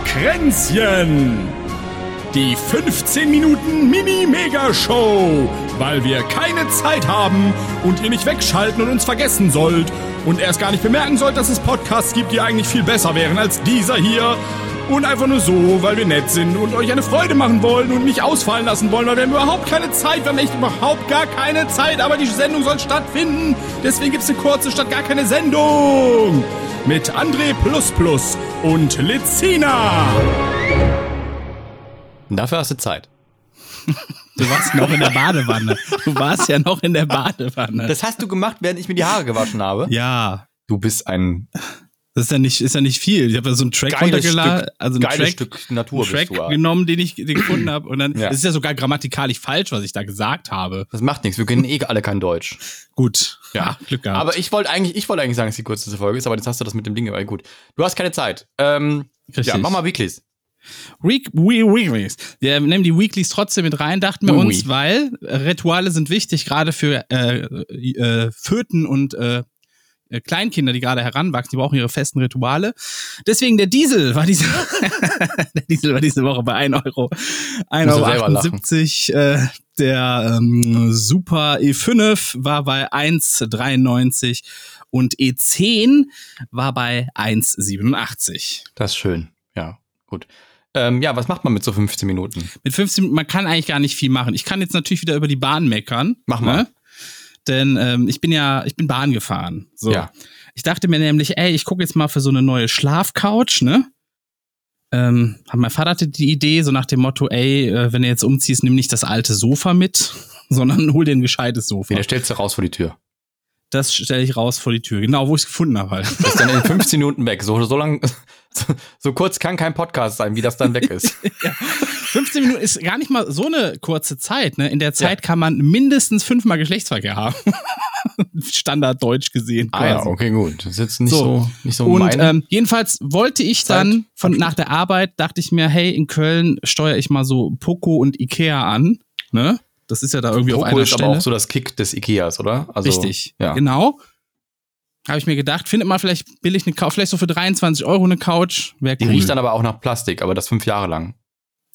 Kränzchen. Die 15 Minuten Mini-Mega-Show, weil wir keine Zeit haben und ihr nicht wegschalten und uns vergessen sollt und erst gar nicht bemerken sollt, dass es Podcasts gibt, die eigentlich viel besser wären als dieser hier. Und einfach nur so, weil wir nett sind und euch eine Freude machen wollen und nicht ausfallen lassen wollen, weil wir haben überhaupt keine Zeit, wir haben echt überhaupt gar keine Zeit, aber die Sendung soll stattfinden. Deswegen gibt's eine kurze statt gar keine Sendung. Mit André und Lizina. Dafür hast du Zeit. Du warst noch in der Badewanne. Du warst ja noch in der Badewanne. Das hast du gemacht, während ich mir die Haare gewaschen habe? Ja. Du bist ein. Das ist ja nicht, ist ja nicht viel. Ich habe da so einen Track runtergeladen, also einen Track, Stück Natur einen Track du, genommen, den ich den gefunden habe. Und dann Ja. das ist ja sogar grammatikalisch falsch, was ich da gesagt habe. Das macht nichts. Wir können eh alle kein Deutsch. Gut. Ja, Glück gehabt. Aber ich wollte eigentlich, ich wollte eigentlich sagen, dass die kürzeste Folge ist, aber jetzt hast du das mit dem Ding. Aber gut. Du hast keine Zeit. Ähm, ja, mach mal Weeklies. Week, we, Weeklies. Wir nehmen die Weeklies trotzdem mit rein, dachten wir Oui, uns, oui. weil äh, Rituale sind wichtig, gerade für äh, äh, Föten und äh, äh, Kleinkinder, die gerade heranwachsen, die brauchen ihre festen Rituale. Deswegen der Diesel war diese, der Diesel war diese Woche bei 1 Euro, 1,78 Muss er Euro. selber lachen. 78, äh, der ähm, Super E5 war bei 1,93 und E10 war bei 1,87. Das ist schön. Ja, gut. Ähm, ja, was macht man mit so 15 Minuten? Mit 15, man kann eigentlich gar nicht viel machen. Ich kann jetzt natürlich wieder über die Bahn meckern. Mach mal. Ne? Denn ähm, ich bin ja, ich bin Bahn gefahren. So. Ja. Ich dachte mir nämlich, ey, ich gucke jetzt mal für so eine neue Schlafcouch, ne? Ähm, hat mein Vater hatte die Idee, so nach dem Motto, ey, äh, wenn du jetzt umziehst, nimm nicht das alte Sofa mit, sondern hol dir ein gescheites Sofa. Wie, der stellst du raus vor die Tür. Das stelle ich raus vor die Tür, genau wo ich es gefunden habe halt. Das ist dann in 15 Minuten weg. So, so lang, so, so kurz kann kein Podcast sein, wie das dann weg ist. 15 Minuten ist gar nicht mal so eine kurze Zeit. Ne? In der Zeit kann man mindestens fünfmal Geschlechtsverkehr haben. Standarddeutsch gesehen. ah ja, quasi. okay, gut. Das ist jetzt nicht So. so, nicht so Und meine. ähm, jedenfalls wollte ich Zeit. dann von nach der Arbeit dachte ich mir, hey, in Köln steuere ich mal so Poco und Ikea an. Ne? Das ist ja da irgendwie auf Poco einer ist Stelle. aber auch so das Kick des Ikeas, oder? Also, Richtig. Ja. Genau. Habe ich mir gedacht, findet mal vielleicht billig eine Couch, vielleicht so für 23 Euro eine Couch. Wäre Die cool. riecht dann aber auch nach Plastik, aber das fünf Jahre lang.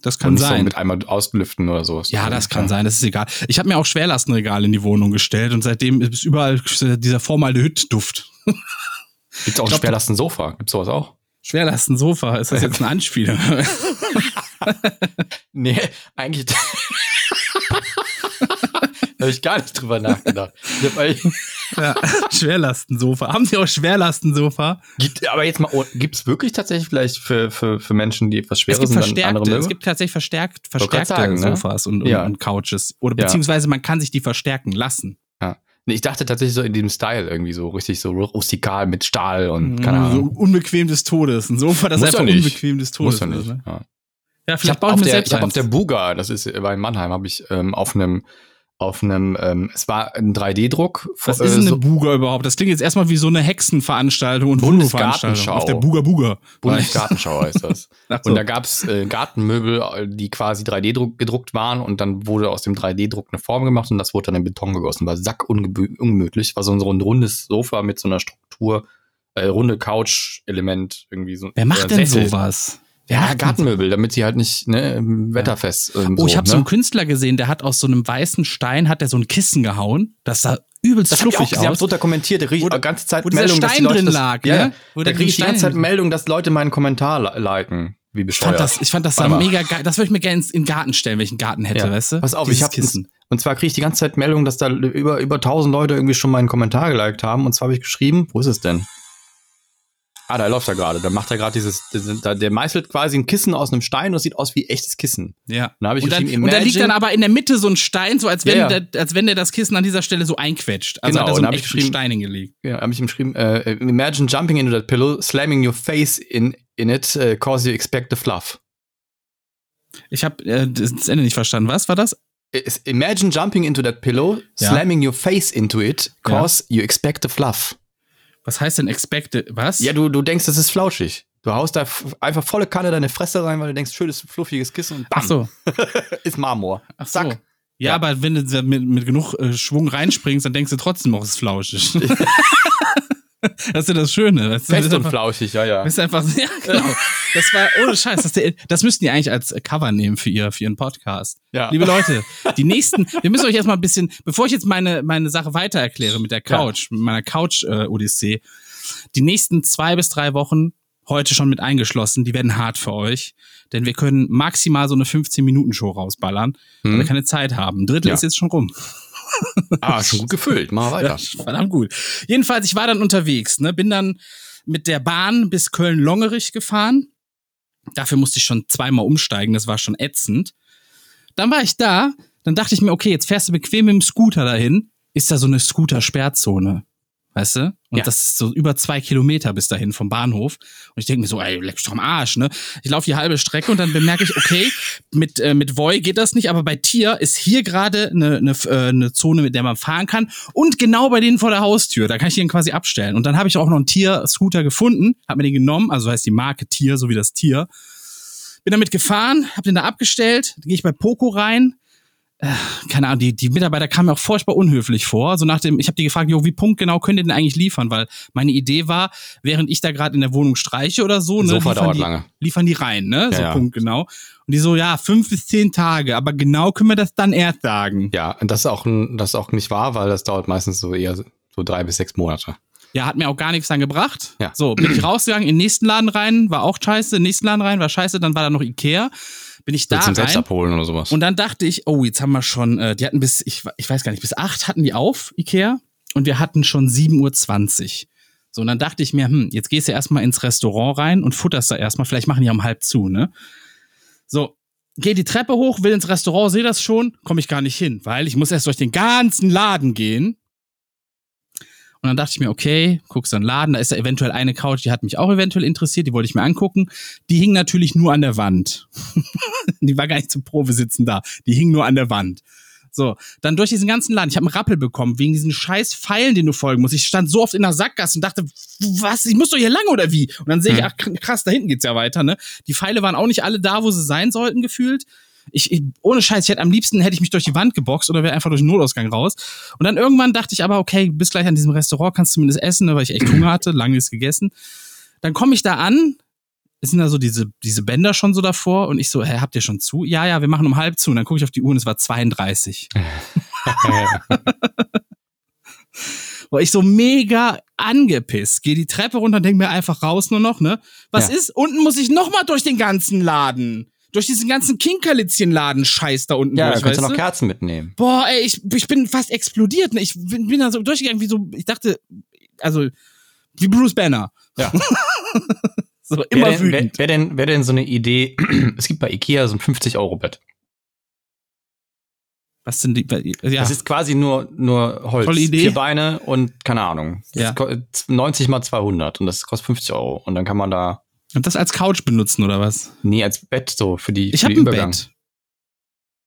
das kann nicht so sein. mit einmal auslüften oder so. Ja, das kann sein, das ist egal. Ich habe mir auch Schwerlastenregal in die Wohnung gestellt und seitdem ist überall dieser Formaldehyd-Duft. Gibt's auch ein glaub, Schwerlastensofa? Gibt's sowas auch? Schwerlastensofa, ist das jetzt eine Anspielung? Nee, eigentlich. da habe ich gar nicht drüber nachgedacht. Ich ja, Schwerlastensofa. Haben Sie auch Schwerlastensofa? Gibt, aber jetzt mal, oh, gibt's wirklich tatsächlich vielleicht für, für, für Menschen, die etwas Es Schweres gibt sind, dann andere mögen? es gibt tatsächlich verstärkt, verstärkte sagen, ne? Sofas und, und, Ja. und Couches. Oder Ja. beziehungsweise man kann sich die verstärken lassen. Nee, ich dachte tatsächlich so in diesem Style irgendwie so richtig so rustikal mit Stahl und keine so Ahnung. unbequem des Todes. Ein Sofa, das Muss einfach ja nicht. unbequem des Todes Muss ja ist. nicht. Ne? Ja. Ja, Ich vielleicht habe baue ich auf, mir der, selbst ich hab auf der Buga, das ist war in Mannheim, habe ich ähm, auf einem auf einem, ähm, es war ein 3D-Druck. Was äh, ist denn eine so Buga überhaupt? Das klingt jetzt erstmal wie so eine Hexenveranstaltung und Bundesgartenschau. Auf der Buga Buga. Bundesgartenschau heißt das. So. Und da gab's äh, Gartenmöbel, die quasi 3D -druck gedruckt waren und dann wurde aus dem 3D-Druck eine Form gemacht und das wurde dann in Beton gegossen. War sack ungemütlich. War so ein, rundes Sofa mit so einer Struktur, äh, runde Couch-Element irgendwie so. Wer macht denn Sessel. sowas? Ja, Gartenmöbel, damit sie halt nicht ne, wetterfest. Ähm, Oh, ich so, habe ne? so einen Künstler gesehen, der hat aus so einem weißen Stein hat der so ein Kissen gehauen. Das sah übelst Das hab ich auch fluffig gesehen, hab aus. drunter kommentiert, da krieg ich Wo- die ganze Zeit Meldung, dass die Stein Leute drin das, lag, ja, ne? Da kriege ich die ganze Zeit Meldung, dass Leute meinen Kommentar li- liken, wie Ich bescheuert. fand das, ich fand das sah mega geil. Das würde ich mir gerne in den Garten stellen, wenn ich einen Garten hätte, Ja. weißt du? Pass auf, Dieses ich habe Kissen. und zwar kriege ich die ganze Zeit Meldung, dass da über über 1000 Leute irgendwie schon meinen Kommentar geliked haben und zwar habe ich geschrieben, wo ist es denn? Ah, da läuft er gerade. Da macht er gerade dieses, da- der meißelt quasi ein Kissen aus einem Stein und es sieht aus wie echtes Kissen. Ja. Ich und, dann, und da liegt dann aber in der Mitte so ein Stein, so als wenn, Ja, ja. Der, als wenn der das Kissen an dieser Stelle so einquetscht. Also Genau, hat er so und einen echten Stein hingelegt. Ja, habe ich ihm geschrieben, äh, imagine jumping into that pillow, slamming your face in in it, uh, cause you expect the fluff. Ich habe äh, das Ende nicht verstanden. Was war das? Is- Imagine jumping into that pillow, Ja. slamming your face into it, cause you expect the fluff. Was heißt denn expected? Was? Ja, du, du denkst, das ist flauschig. Du haust da einfach volle Kanne deine Fresse rein, weil du denkst, schönes, fluffiges Kissen und bam, Ach so. ist Marmor. Ach so. Zack. Ja, Ja. aber wenn du mit, mit genug äh, Schwung reinspringst, dann denkst du trotzdem noch, es ist flauschig. Das ist ja das Schöne. Das Fest ist und einfach, flauschig, ja, ja. das ist einfach, ja, genau. Das war, ohne Scheiß, das, der, das müssten die eigentlich als Cover nehmen für, ihr, für ihren Podcast. Ja. Liebe Leute, die nächsten, wir müssen euch erstmal ein bisschen, bevor ich jetzt meine, meine Sache weiter erkläre mit der Couch, mit meiner Couch-Odyssee, die nächsten zwei bis drei Wochen, heute schon mit eingeschlossen, die werden hart für euch, denn wir können maximal so eine 15-Minuten-Show rausballern, weil wir keine Zeit haben. Ein Drittel Ja. ist jetzt schon rum. Ah, schon gut gefüllt. Mach weiter. Ja, verdammt gut. Jedenfalls, ich war dann unterwegs, ne, bin dann mit der Bahn bis Köln-Longerich gefahren. Dafür musste ich schon zweimal umsteigen, das war schon ätzend. Dann war ich da, dann dachte ich mir, okay, jetzt fährst du bequem mit dem Scooter dahin. Ist da so eine Scooter-Sperrzone? Weißt du? Und Ja. das ist so über zwei Kilometer bis dahin vom Bahnhof. Und ich denke mir so, ey, leck mich doch am Arsch, ne? Ich laufe die halbe Strecke und dann bemerke ich, okay, mit, äh, mit Voi geht das nicht, aber bei Tier ist hier gerade eine, eine, äh, eine Zone, mit der man fahren kann. Und genau bei denen vor der Haustür. Da kann ich den quasi abstellen. Und dann habe ich auch noch einen Tier-Scooter gefunden, habe mir den genommen, also heißt die Marke Tier, so wie das Tier. Bin damit gefahren, habe den da abgestellt, gehe ich bei Poco rein. Keine Ahnung, die, die Mitarbeiter kamen mir auch furchtbar unhöflich vor. So nach dem, ich habe die gefragt, jo, wie punktgenau könnt ihr denn eigentlich liefern? Weil meine Idee war, während ich da gerade in der Wohnung streiche oder so, ne, Sofa liefern, dauert die, lange. liefern die rein, ne? Ja, so ja. punktgenau. Und die so, ja, fünf bis zehn Tage, aber genau können wir das dann erst sagen. Ja, und das ist auch, das ist auch nicht wahr, weil das dauert meistens so eher so drei bis sechs Monate. Ja, hat mir auch gar nichts dann gebracht. Ja. So, bin ich rausgegangen, in den nächsten Laden rein, war auch scheiße, in den nächsten Laden rein, war scheiße, dann war da noch Ikea. Bin ich da rein. selbst abholen oder sowas. Und dann dachte ich, oh, jetzt haben wir schon, äh, die hatten bis, ich, ich weiß gar nicht, bis acht hatten die auf, Ikea. Und wir hatten schon 7.20 Uhr. So, und dann dachte ich mir, hm, jetzt gehst du erstmal ins Restaurant rein und futterst da erstmal, vielleicht machen die um halb zu, ne? So, geh die Treppe hoch, will ins Restaurant, sehe das schon, komme ich gar nicht hin, weil ich muss erst durch den ganzen Laden gehen. Und dann dachte ich mir, okay, guckst den Laden, da ist da eventuell eine Couch, die hat mich auch eventuell interessiert, die wollte ich mir angucken. Die hing natürlich nur an der Wand. die war gar nicht zum Probesitzen da. Die hing nur an der Wand. So, dann durch diesen ganzen Laden. Ich habe einen Rappel bekommen wegen diesen scheiß Pfeilen, den du folgen musst. Ich stand so oft in der Sackgasse und dachte, was, ich muss doch hier lang oder wie? Und dann sehe ich, Mhm. ach krass, da hinten geht's ja weiter, ne? Die Pfeile waren auch nicht alle da, wo sie sein sollten, gefühlt. Ich, ich, ohne Scheiß, ich hätte am liebsten hätte ich mich durch die Wand geboxt oder wäre einfach durch den Notausgang raus. Und dann irgendwann dachte ich aber, okay, du bist gleich an diesem Restaurant, kannst zumindest essen, ne, weil ich echt Hunger hatte, lange nichts gegessen. Dann komme ich da an, es sind da so diese, diese Bänder schon so davor und ich so, hä, habt ihr schon zu? Ja, ja, wir machen um halb zu. Und dann gucke ich auf die Uhr und es war 32. War ich so mega angepisst. Gehe die Treppe runter und denke mir einfach raus nur noch, ne? Was Ja. ist? Unten muss ich noch mal durch den ganzen Laden. Durch diesen ganzen Kinkerlitzchen-Laden Scheiß da unten ja, durch, da kannst du noch? Kerzen mitnehmen. Boah, ey, ich, ich bin fast explodiert. Ne? Ich bin, bin da so durchgegangen, wie so, ich dachte, also, wie Bruce Banner. Ja. so, immer Wäre denn, wütend. wär denn, wär denn so eine Idee, es gibt bei Ikea so ein 50-Euro-Bett. Was sind die, ja. Das ist quasi nur, nur Holz. Tolle Idee. Vier Beine und keine Ahnung. Das Ja. ko- 90 mal 200 und das kostet 50 Euro. Und dann kann man da, Und das als Couch benutzen, oder was? nee, als Bett so für die, Ich für habe den ein Übergang. Bett.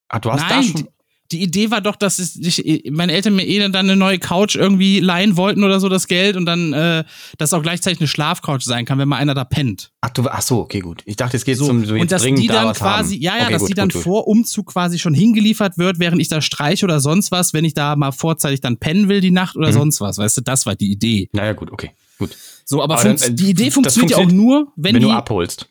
Ah, du hast da Nein, schon. die Idee war doch, dass es, ich, meine Eltern mir eh dann eine neue Couch irgendwie leihen wollten oder so, das Geld, und dann, äh, dass auch gleichzeitig eine Schlafcouch sein kann, wenn mal einer da pennt. Ach, du, ach so, okay, gut. Ich dachte, es geht So, zum so und dass die da dann was quasi, haben. ja, ja, okay, dass gut, die dann gut. vor Umzug quasi schon hingeliefert wird, während ich da streiche oder sonst was, wenn ich da mal vorzeitig dann pennen will die Nacht oder Mhm. sonst was, weißt du, das war die Idee. Naja, gut, okay, gut. So, aber, Aber dann, äh, die Idee das funktioniert ja auch funktioniert, nur, wenn, Wenn, die, du abholst.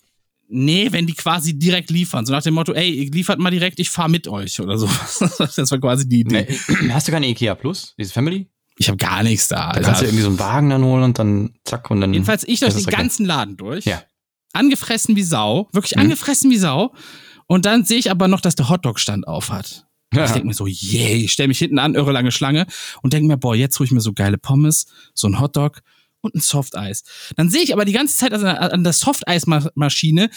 nee, wenn die quasi direkt liefern, so nach dem Motto, ey, liefert mal direkt, ich fahr mit euch oder so. das war quasi die Idee. Nee. Hast du keine Ikea Plus, diese Family? Ich habe gar nichts da. Da kannst du irgendwie so einen Wagen dann holen und dann zack und dann. Jedenfalls ich durch den ganzen Laden durch. Ja. Angefressen wie Sau. Wirklich Mhm. angefressen wie Sau. Und dann sehe ich aber noch, dass der Hotdog-Stand auf hat. Ja. Ich denke mir so, yay, ich stelle mich hinten an, irre lange Schlange und denke mir, boah, jetzt hole ich mir so geile Pommes, so ein Hotdog und ein Softeis. Dann sehe ich aber die ganze Zeit an der Softeismaschine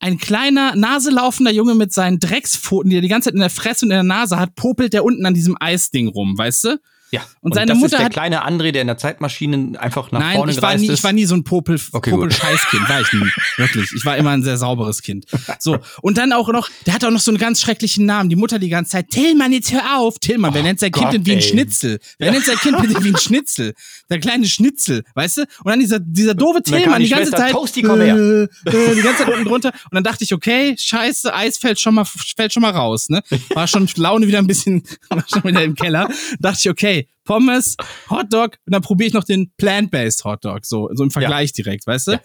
ein kleiner, naselaufender Junge mit seinen Dreckspfoten, die er die ganze Zeit in der Fresse und in der Nase hat, popelt der unten an diesem Eisding rum, weißt du? Ja. Und seine das Mutter ist der hat- kleine André, der in der Zeitmaschine einfach nach Nein, vorne ich war, nie, ist. ich war nie so ein Popel, Okay, Popel. Scheißkind, war ich nie. Wirklich. Ich war immer ein sehr sauberes Kind. So. Und dann auch noch, der hat auch noch so einen ganz schrecklichen Namen. Die Mutter die ganze Zeit, Tillmann, jetzt hör auf. Tillmann, wer Oh nennt sein Gott, Kind denn wie ein. Schnitzel? Wer nennt sein Kind bitte wie ein Schnitzel? Der kleine Schnitzel, weißt du? Und dann dieser, dieser doofe Tillmann die die ganze Schwester, Zeit. Toasty, komm her. Äh, äh, die ganze Zeit unten drunter. Und dann dachte ich, okay, scheiße, Eis fällt schon mal, fällt schon mal raus, ne? War schon Laune wieder ein bisschen, war schon wieder im Keller. Dachte ich, okay, Pommes, Hotdog und dann probiere ich noch den Plant-Based Hotdog, so, so im Vergleich direkt, weißt du? Ja.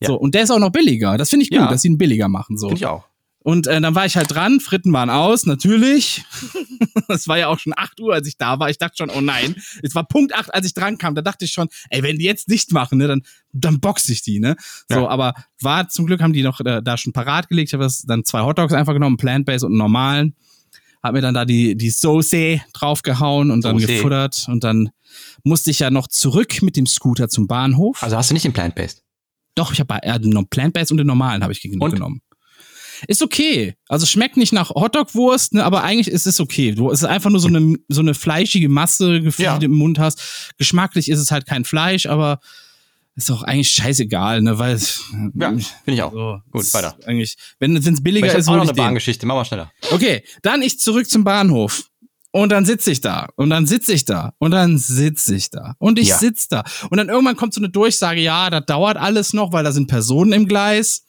Ja. So, und der ist auch noch billiger. Das finde ich gut, Ja. dass sie ihn billiger machen, so. Finde ich auch. Und äh, dann war ich halt dran, Fritten waren aus, natürlich. Es war ja auch schon 8 Uhr, als ich da war. Ich dachte schon, oh nein. Es war Punkt 8, als ich dran kam. Da dachte ich schon, ey, wenn die jetzt nicht machen, ne, dann, dann boxe ich die, ne? So, Ja. aber war zum Glück haben die noch äh, da schon parat gelegt. Ich habe dann zwei Hotdogs einfach genommen, Plant-Based und einen normalen. Hab mir dann da die, die Soße draufgehauen und dann Soße. gefuttert. Und dann musste ich ja noch zurück mit dem Scooter zum Bahnhof. Also hast du nicht den Plant-Based? Doch, ich habe äh, den Plant-Based und den normalen habe ich ge- Und? genommen. Ist okay. Also schmeckt nicht nach Hotdog-Wurst, ne, aber eigentlich ist es okay. Du, es ist einfach nur so eine, so eine fleischige Masse, Gefühl, Ja. die du im Mund hast. Geschmacklich ist es halt kein Fleisch, aber ist auch eigentlich scheißegal, ne, weil Ja, finde ich auch. so, Gut, weiter. Eigentlich, wenn es billiger ist, auch noch eine. Bahngeschichte. Mach mal schneller. Okay, dann ich zurück zum Bahnhof. Und dann sitze ich da. Und dann sitze ich da. Und dann sitze ich da. Und ich Ja. sitz da. Und dann irgendwann kommt so eine Durchsage, ja, das dauert alles noch, weil da sind Personen im Gleis.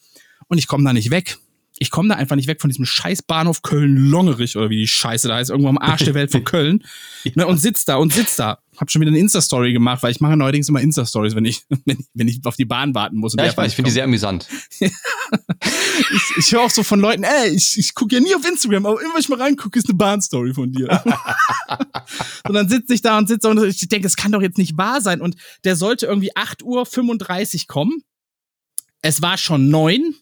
Und ich komme da nicht weg. Ich komme da einfach nicht weg von diesem scheiß Bahnhof Köln-Longerich oder wie die Scheiße da heißt, irgendwo am Arsch der Welt von Köln. Ne, und sitz da und sitz da. Hab schon wieder eine Insta-Story gemacht, weil ich mache neuerdings immer Insta-Stories, wenn ich, wenn ich, wenn ich auf die Bahn warten muss. und Ja, ich weiß, ich finde die sehr amüsant. Ich, ich höre auch so von Leuten, ey, ich, ich gucke ja nie auf Instagram, aber immer wenn ich mal reingucke, ist eine Bahnstory von dir. und dann sitze ich da und sitze und ich denke, das kann doch jetzt nicht wahr sein. Und der sollte irgendwie 8.35 Uhr kommen. Es war schon neun.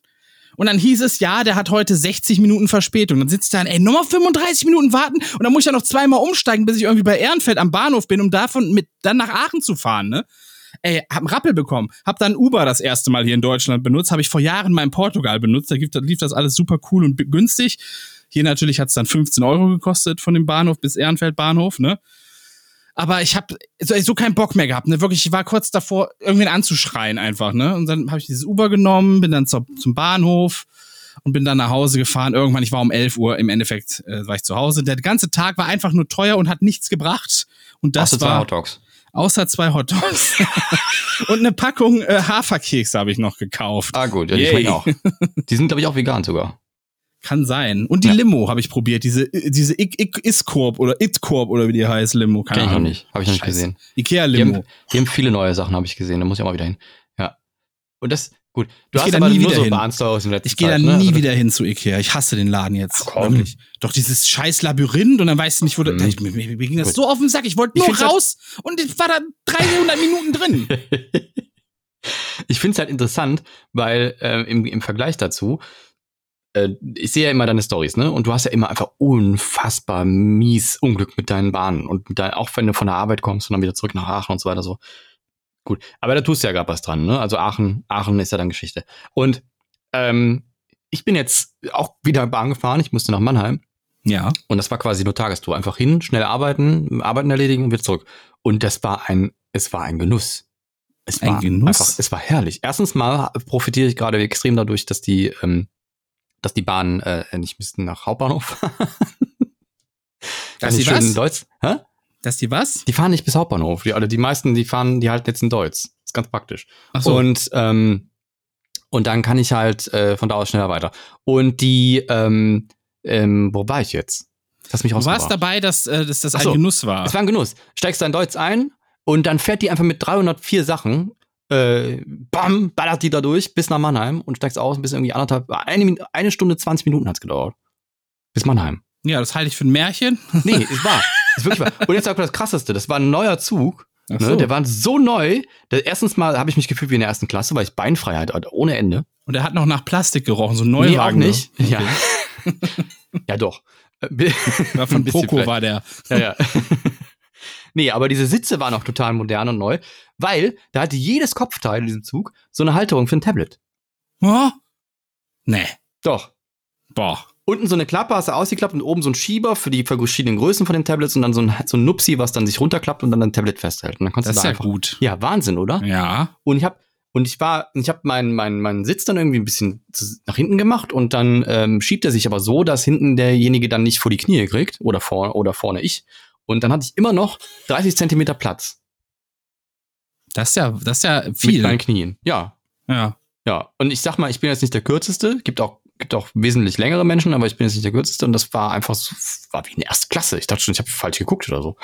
Und dann hieß es, ja, der hat heute 60 Minuten Verspätung. Dann sitze ich da, ey, nochmal 35 Minuten warten und dann muss ich ja noch zweimal umsteigen, bis ich irgendwie bei Ehrenfeld am Bahnhof bin, um davon mit dann nach Aachen zu fahren, ne? Ey, hab einen Rappel bekommen. Hab dann Uber das erste Mal hier in Deutschland benutzt. Habe ich vor Jahren mal in Portugal benutzt. Da lief das alles super cool und günstig. Hier natürlich hat's dann 15 Euro gekostet von dem Bahnhof bis Ehrenfeld Bahnhof, ne? Aber ich habe so, so keinen Bock mehr gehabt, ne? Wirklich, ich war kurz davor, irgendwen anzuschreien einfach, ne? Und dann habe ich dieses Uber genommen, bin dann zur, zum Bahnhof und bin dann nach Hause gefahren. Irgendwann, ich war um 11 Uhr, im Endeffekt äh, war ich zu Hause. Der ganze Tag war einfach nur teuer und hat nichts gebracht. Und das Außer zwei war Hotdogs. außer zwei Hotdogs und eine Packung äh, Haferkekse habe ich noch gekauft. Ah, gut, ja, die schmecken auch. Die sind, glaube ich, auch vegan sogar. Kann sein. Und die Ja. Limo habe ich probiert, diese diese Iskorb oder Itkorb oder wie die heißt Limo. Keine Kenn ich noch nicht. Habe ich noch nicht Scheiße. gesehen. Ikea Die die haben viele neue Sachen, habe ich gesehen. Da muss ich auch mal wieder hin. Ja. Und das, gut. Du Ich hast da aber nie nur wieder so hin. In letzter Ich gehe da Zeit, nie ne? Wieder hin zu Ikea. Ich hasse den Laden jetzt. Ach, komm. Wirklich. Doch dieses scheiß Labyrinth und dann weißt du nicht, wo du. Mhm. Ich, mir, mir ging das Gut. so auf den Sack. Ich wollte Ich nur find's halt- raus und ich war da 300 Minuten drin. ich finde es halt interessant, weil äh, im, im Vergleich dazu, äh, ich sehe ja immer deine Stories, ne? Und du hast ja immer einfach unfassbar mies Unglück mit deinen Bahnen und mit dein, auch wenn du von der Arbeit kommst und dann wieder zurück nach Aachen und so weiter so. Gut, aber da tust du ja gerade was dran, ne? Also Aachen, Aachen ist ja dann Geschichte. Und ähm, ich bin jetzt auch wieder Bahn gefahren. Ich musste nach Mannheim. Ja. Und das war quasi nur Tagestour. Einfach hin, schnell arbeiten, Arbeiten erledigen und wieder zurück. Und das war ein, es war ein Genuss. Es Ein war Genuss? Einfach, es war herrlich. Erstens mal profitiere ich gerade extrem dadurch, dass die, ähm, dass die Bahn äh, nicht müssten nach Hauptbahnhof fahren. Dass die was? in Deutsch. Hä? Dass die was? Die fahren nicht bis Hauptbahnhof. Die, also die meisten, die fahren, die halten jetzt in Deutsch. ist ganz praktisch. Ach so. Und, ähm, und dann kann ich halt äh, von da aus schneller weiter. Und die, ähm, ähm, wo war ich jetzt? Das mich Du warst dabei, dass, äh, dass das Ach ein so. Genuss war. Es war ein Genuss. Steigst da in Deutsch ein und dann fährt die einfach mit 304 Sachen, äh, bam, ballert die da durch bis nach Mannheim und steigst aus bis irgendwie anderthalb, eine, eine Stunde 20 Minuten hat's gedauert. Bis Mannheim. Ja, das halte ich für ein Märchen. Nee, ist wahr. ist wirklich wahr. Und jetzt sag mal das Krasseste, das war ein neuer Zug. Ne? so. Der war so neu. Der, erstens mal habe ich mich gefühlt wie in der ersten Klasse, weil ich Beinfreiheit hatte, ohne Ende. Und er hat noch nach Plastik gerochen, so ein Nee, auch nicht. Ja. ja, doch. War von Poco war der. Ja, ja. nee, aber diese Sitze waren auch total modern und neu, weil da hatte jedes Kopfteil in diesem Zug so eine Halterung für ein Tablet. Oh? Nee. Doch. Boah. Unten so eine Klappe hast du ausgeklappt und oben so ein Schieber für die verschiedenen Größen von den Tablets und dann so ein, so ein Nupsi, was dann sich runterklappt und dann ein Tablet festhält. Und dann kannst Das du ist da ja einfach. gut. Ja, Wahnsinn, oder? Ja. Und ich habe und ich war, ich habe meinen meinen meinen Sitz dann irgendwie ein bisschen nach hinten gemacht und dann ähm, schiebt er sich aber so, dass hinten derjenige dann nicht vor die Knie kriegt oder vor oder vorne ich. Und dann hatte ich immer noch 30 Zentimeter Platz Das ist ja, das ist ja mit viel. meinen Knien. Ja, Ja. ja. Und ich sag mal, ich bin jetzt nicht der kürzeste. Gibt auch gibt auch wesentlich längere Menschen, aber ich bin jetzt nicht der kürzeste und das war einfach so, war wie eine Erstklasse. Ich dachte schon, ich habe falsch geguckt oder so.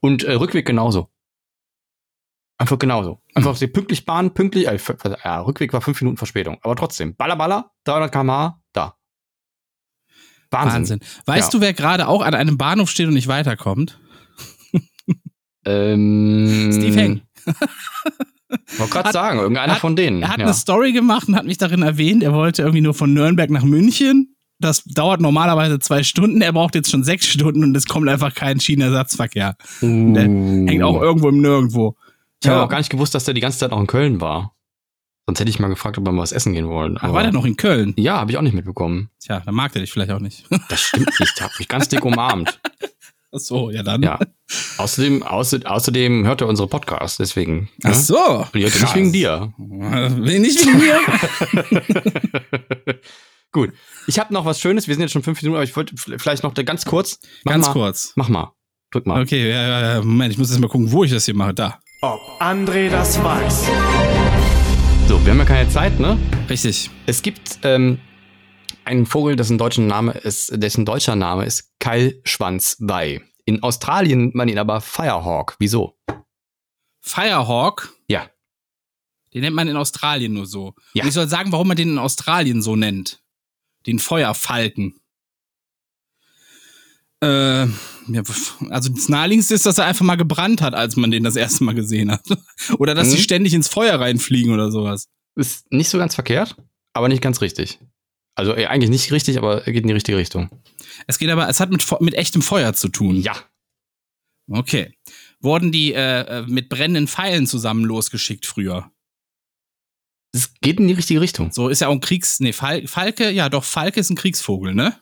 Und äh, Rückweg genauso. Einfach genauso. Einfach Hm. sie pünktlich Bahn, pünktlich, äh, ja, Rückweg war fünf Minuten Verspätung. Aber trotzdem, baller, baller, 300 km/h, da. Wahnsinn. Wahnsinn. Weißt Ja. du, wer gerade auch an einem Bahnhof steht und nicht weiterkommt? Ähm, Steve Heng. Wollte gerade Hat- sagen, irgendeiner hat- von denen. Er hat ja. eine Story gemacht und hat mich darin erwähnt, er wollte irgendwie nur von Nürnberg nach München. Das dauert normalerweise zwei Stunden, er braucht jetzt schon sechs Stunden und es kommt einfach kein Schienenersatzverkehr. Der Hängt auch irgendwo im Nirgendwo. Ich habe Ja. auch gar nicht gewusst, dass der die ganze Zeit noch in Köln war. Sonst hätte ich mal gefragt, ob wir mal was essen gehen wollen. Ach, war der noch in Köln? Ja, habe ich auch nicht mitbekommen. Tja, dann mag der dich vielleicht auch nicht. Das stimmt nicht. Ich habe mich ganz dick umarmt. Ach so, ja dann. Ja. Außerdem, außer, außerdem hört er unsere Podcasts, deswegen. Ach ne? so. Und die hört er nicht wegen dir. Äh, Nicht wegen mir. Gut. Ich habe noch was Schönes. Wir sind jetzt schon fünf Minuten, aber ich wollte vielleicht noch ganz kurz. Mach Ganz mal, kurz. Mach mal. Drück mal. Okay, ja, Moment, ich muss jetzt mal gucken, wo ich das hier mache. Da. Ob André das weiß. So, wir haben ja keine Zeit, ne? Richtig. Es gibt ähm, einen Vogel, dessen deutscher Name ist, dessen deutscher Name ist Keilschwanzweih. In Australien nennt man ihn aber Firehawk. Wieso? Firehawk, Ja. den nennt man in Australien nur so. Ja. Und ich soll sagen, warum man den in Australien so nennt. Den Feuerfalken. Äh, ja, also das naheliegendste ist, dass er einfach mal gebrannt hat, als man den das erste Mal gesehen hat. oder dass die Mhm. ständig ins Feuer reinfliegen oder sowas. Ist nicht so ganz verkehrt, aber nicht ganz richtig. Also äh, eigentlich nicht richtig, aber er geht in die richtige Richtung. Es geht aber, es hat mit, mit echtem Feuer zu tun. Ja. Okay. Wurden die äh, äh, mit brennenden Pfeilen zusammen losgeschickt früher? Es geht in die richtige Richtung. So ist ja auch ein Kriegs. Nee, Fal Falke, ja doch, Falke ist ein Kriegsvogel, ne?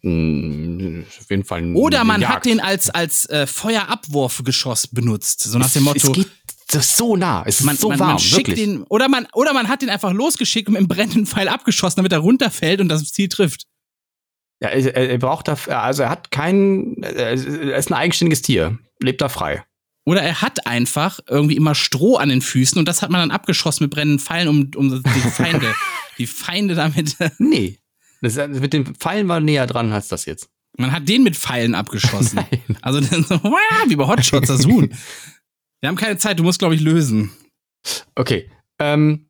Hm, auf jeden Fall. eine Oder man Jagd. hat den als, als äh, Feuerabwurfgeschoss benutzt. So nach dem Motto. Es geht das ist so nah. Es ist man, so man, warm. man schickt wirklich. den, oder man, oder man hat den einfach losgeschickt und mit einem brennenden Pfeil abgeschossen, damit er runterfällt und das Ziel trifft. Ja, er, er braucht dafür, also er hat keinen, er ist ein eigenständiges Tier, lebt da frei. Oder er hat einfach irgendwie immer Stroh an den Füßen und das hat man dann abgeschossen mit brennenden Pfeilen, um, um die Feinde, die Feinde damit. Nee. Das, mit den Pfeilen war näher dran als das jetzt. Man hat den mit Pfeilen abgeschossen. Nein. Also dann so, wie bei Hotshots, das Huhn. Wir haben keine Zeit, du musst, glaube ich, lösen. Okay. Ähm,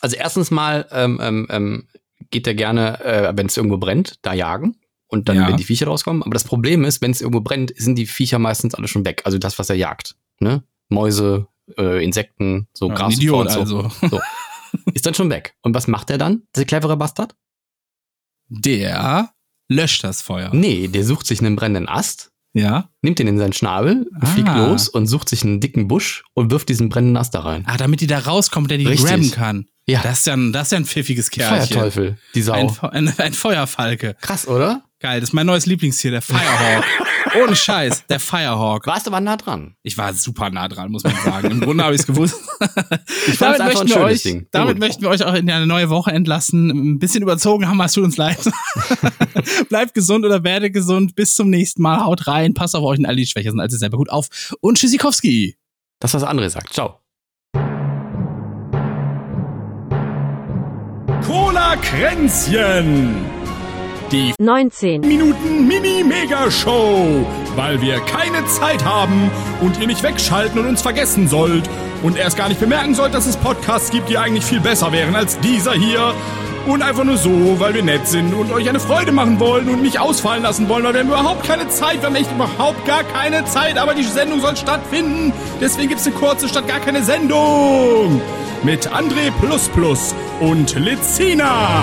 also erstens mal ähm, ähm, ähm, geht er gerne, äh, wenn es irgendwo brennt, da jagen. Und dann, Ja. wenn die Viecher rauskommen. Aber das Problem ist, wenn es irgendwo brennt, sind die Viecher meistens alle schon weg. Also das, was er jagt. Ne? Mäuse, äh, Insekten, so Ja, Gras Idiot und so. also. so. Ist dann schon weg. Und was macht er dann, der clevere Bastard? Der löscht das Feuer. Nee, der sucht sich einen brennenden Ast, Ja. nimmt den in seinen Schnabel, Ah. fliegt los und sucht sich einen dicken Busch und wirft diesen brennenden Ast da rein. Ah, damit die da rauskommt, der die Richtig. grabben kann. Ja. Das ist ja ein, das ist ja ein pfiffiges Kerlchen. Feuerteufel, die Sau. Ein, ein, ein Feuerfalke. Krass, oder? Geil, das ist mein neues Lieblingstier, der Firehawk. Ohne Scheiß, der Firehawk. Warst aber nah dran. Ich war super nah dran, muss man sagen. Im Grunde habe ich es gewusst. Ich damit einfach möchten, ein wir euch, Ding. damit möchten wir euch auch in eine neue Woche entlassen. Ein bisschen überzogen haben wir, es tut uns leid. Bleibt gesund oder werde gesund. Bis zum nächsten Mal. Haut rein. Passt auf euch und alle, die schwächer sind als ihr selber gut auf. Und Tschüssikowski. Das, was André sagt. Ciao. Cola Kränzchen. Die 19. Minuten Mini-Mega-Show, weil wir keine Zeit haben und ihr nicht wegschalten und uns vergessen sollt und erst gar nicht bemerken sollt, dass es Podcasts gibt, die eigentlich viel besser wären als dieser hier. Und einfach nur so, weil wir nett sind und euch eine Freude machen wollen und nicht ausfallen lassen wollen, weil wir haben überhaupt keine Zeit, wir haben echt überhaupt gar keine Zeit, aber die Sendung soll stattfinden. Deswegen gibt's eine kurze statt gar keine Sendung. Mit André und Lizina.